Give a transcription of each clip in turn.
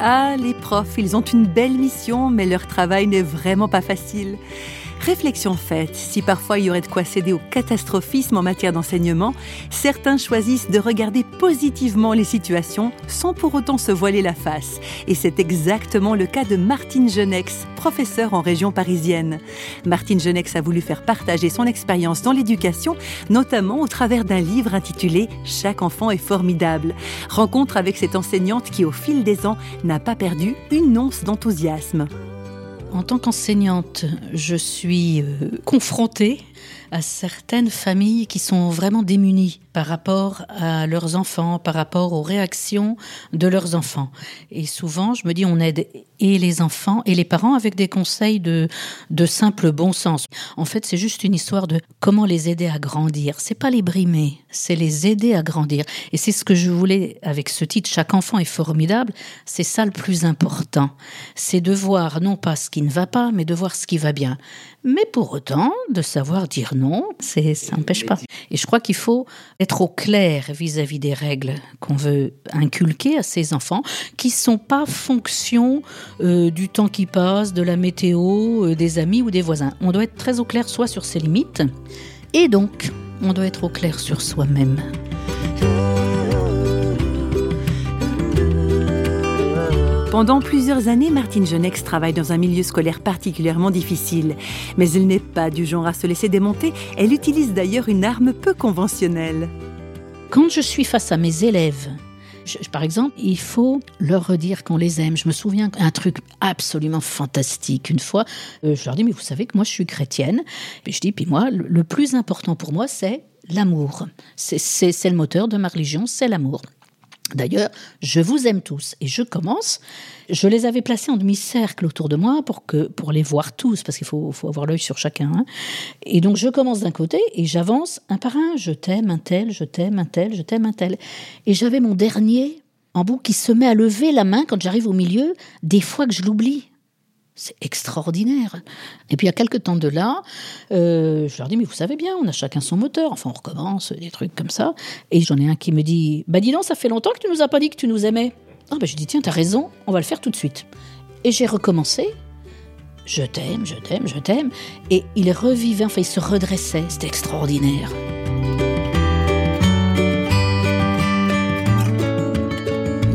ah les profs, ils ont une belle mission, mais leur travail n'est vraiment pas facile. Réflexion faite, si parfois il y aurait de quoi céder au catastrophisme en matière d'enseignement, certains choisissent de regarder positivement les situations sans pour autant se voiler la face. Et c'est exactement le cas de Martine Genex, professeure en région parisienne. Martine Genex a voulu faire partager son expérience dans l'éducation, notamment au travers d'un livre intitulé Chaque enfant est formidable. Rencontre avec cette enseignante qui, au fil des ans, n'a pas perdu une once d'enthousiasme. En tant qu'enseignante, je suis euh, confrontée à certaines familles qui sont vraiment démunies par rapport à leurs enfants, par rapport aux réactions de leurs enfants. Et souvent, je me dis, on aide et les enfants et les parents avec des conseils de, de simple bon sens. En fait, c'est juste une histoire de comment les aider à grandir. C'est pas les brimer, c'est les aider à grandir. Et c'est ce que je voulais avec ce titre, Chaque enfant est formidable. C'est ça le plus important. C'est de voir non pas ce qui ne va pas, mais de voir ce qui va bien. Mais pour autant, de savoir dire non, ça n'empêche pas. Et je crois qu'il faut être au clair vis-à-vis des règles qu'on veut inculquer à ces enfants, qui sont pas fonction euh, du temps qui passe, de la météo, euh, des amis ou des voisins. On doit être très au clair soit sur ses limites, et donc on doit être au clair sur soi-même. Pendant plusieurs années, Martine Genex travaille dans un milieu scolaire particulièrement difficile. Mais elle n'est pas du genre à se laisser démonter. Elle utilise d'ailleurs une arme peu conventionnelle. Quand je suis face à mes élèves, par exemple, il faut leur redire qu'on les aime. Je me souviens d'un truc absolument fantastique. Une fois, euh, je leur dis, mais vous savez que moi, je suis chrétienne. Et je dis, puis moi, le plus important pour moi, c'est l'amour. C'est le moteur de ma religion, c'est l'amour. D'ailleurs, je vous aime tous et je commence. Je les avais placés en demi-cercle autour de moi pour que pour les voir tous parce qu'il faut, faut avoir l'œil sur chacun. Hein. Et donc je commence d'un côté et j'avance un par un. Je t'aime un tel, je t'aime un tel, je t'aime un tel. Et j'avais mon dernier en bout qui se met à lever la main quand j'arrive au milieu. Des fois que je l'oublie. C'est extraordinaire. Et puis, il y a quelques temps de là, euh, je leur dis, mais vous savez bien, on a chacun son moteur. Enfin, on recommence, des trucs comme ça. Et j'en ai un qui me dit, bah dis donc, ça fait longtemps que tu nous as pas dit que tu nous aimais. Ah, bah je dis, tiens, t'as raison, on va le faire tout de suite. Et j'ai recommencé. Je t'aime, je t'aime, je t'aime. Et il revivait, enfin, il se redressait. C'était extraordinaire.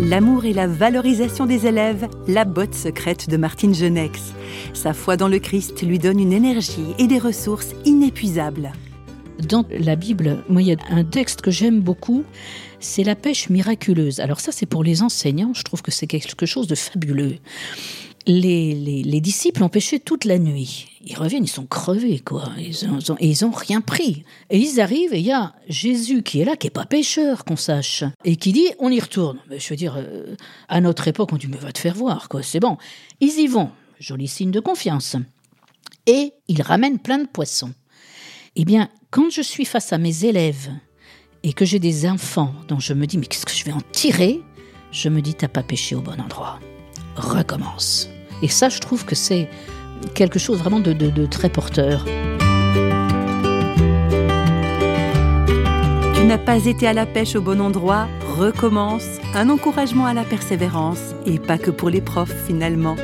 L'amour et la valorisation des élèves, la botte secrète de Martine Genex. Sa foi dans le Christ lui donne une énergie et des ressources inépuisables. Dans la Bible, moi, il y a un texte que j'aime beaucoup, c'est la pêche miraculeuse. Alors ça, c'est pour les enseignants, je trouve que c'est quelque chose de fabuleux les, disciples ont pêché toute la nuit. Ils reviennent, ils sont crevés, quoi. Ils ils ont rien pris. Et ils arrivent et il y a Jésus qui est là, qui est pas pêcheur, qu'on sache, et qui dit on y retourne. Mais je veux dire, euh, à notre époque, on dit mais va te faire voir, quoi. C'est bon. Ils y vont. Joli signe de confiance. Et ils ramènent plein de poissons. Eh bien, quand je suis face à mes élèves et que j'ai des enfants dont je me dis mais qu'est-ce que je vais en tirer, je me dis t'as pas pêché au bon endroit. Recommence. Et ça, je trouve que c'est quelque chose vraiment de, très porteur. Tu n'as pas été à la pêche au bon endroit, recommence. Un encouragement à la persévérance, et pas que pour les profs finalement.